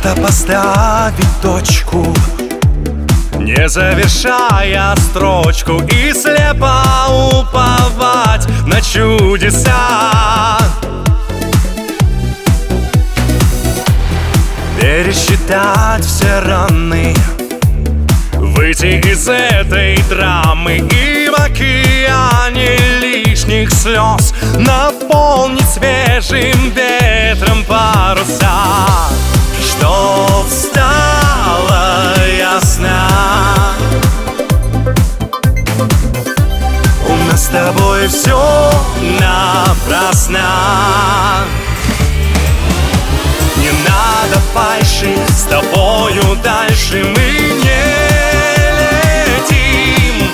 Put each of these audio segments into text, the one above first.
где-то поставить точку. Не завершая строчку И слепо уповать на чудеса. Пересчитать все раны Выйти из этой драмы И в океане лишних слез Наполнить свежим ветром паруса тобой все напрасно. Не надо фальши, с тобою дальше мы не летим.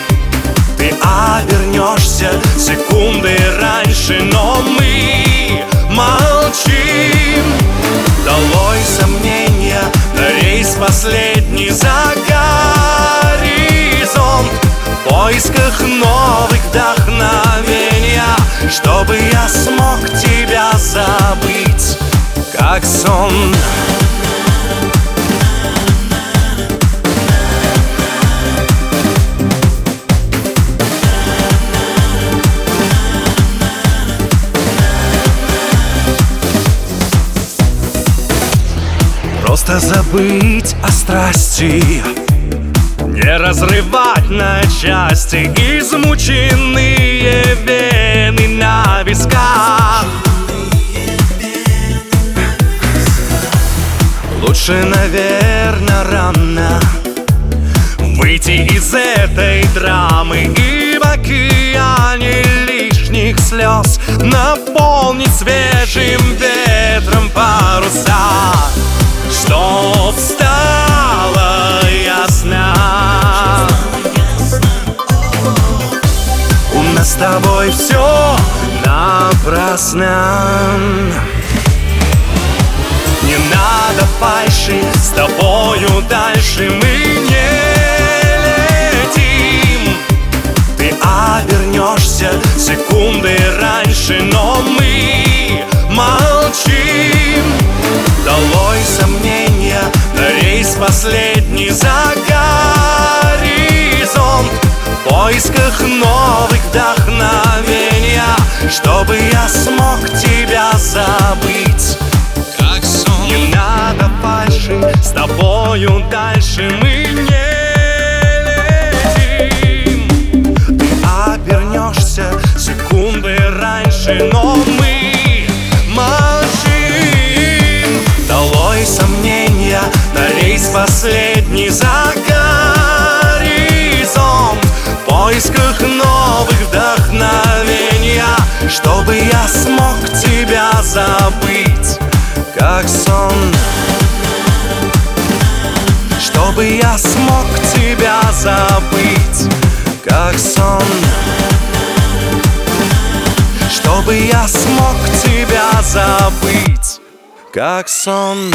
Ты обернешься секунды раньше, но мы поисках новых вдохновения Чтобы я смог тебя забыть, как сон. Просто забыть о страсти Не разрывать на части Измученные вены на висках. Лучше, наверное, рано Выйти из этой драмы И в океане лишних слез Наполнить свежим ветром с тобой все напрасно. Не надо фальши, с тобою дальше мы не летим. Ты обернешься секунды раньше, но мы молчим. Долой сомнения, на рейс последний за горизонт. В поисках новых вдохновения Чтобы я смог тебя забыть. Как сон. Не надо фальши, с тобою дальше мы не летим. Ты обернешься секунды раньше, но как сон. Чтобы я смог тебя забыть, как сон. Чтобы я смог тебя забыть, как сон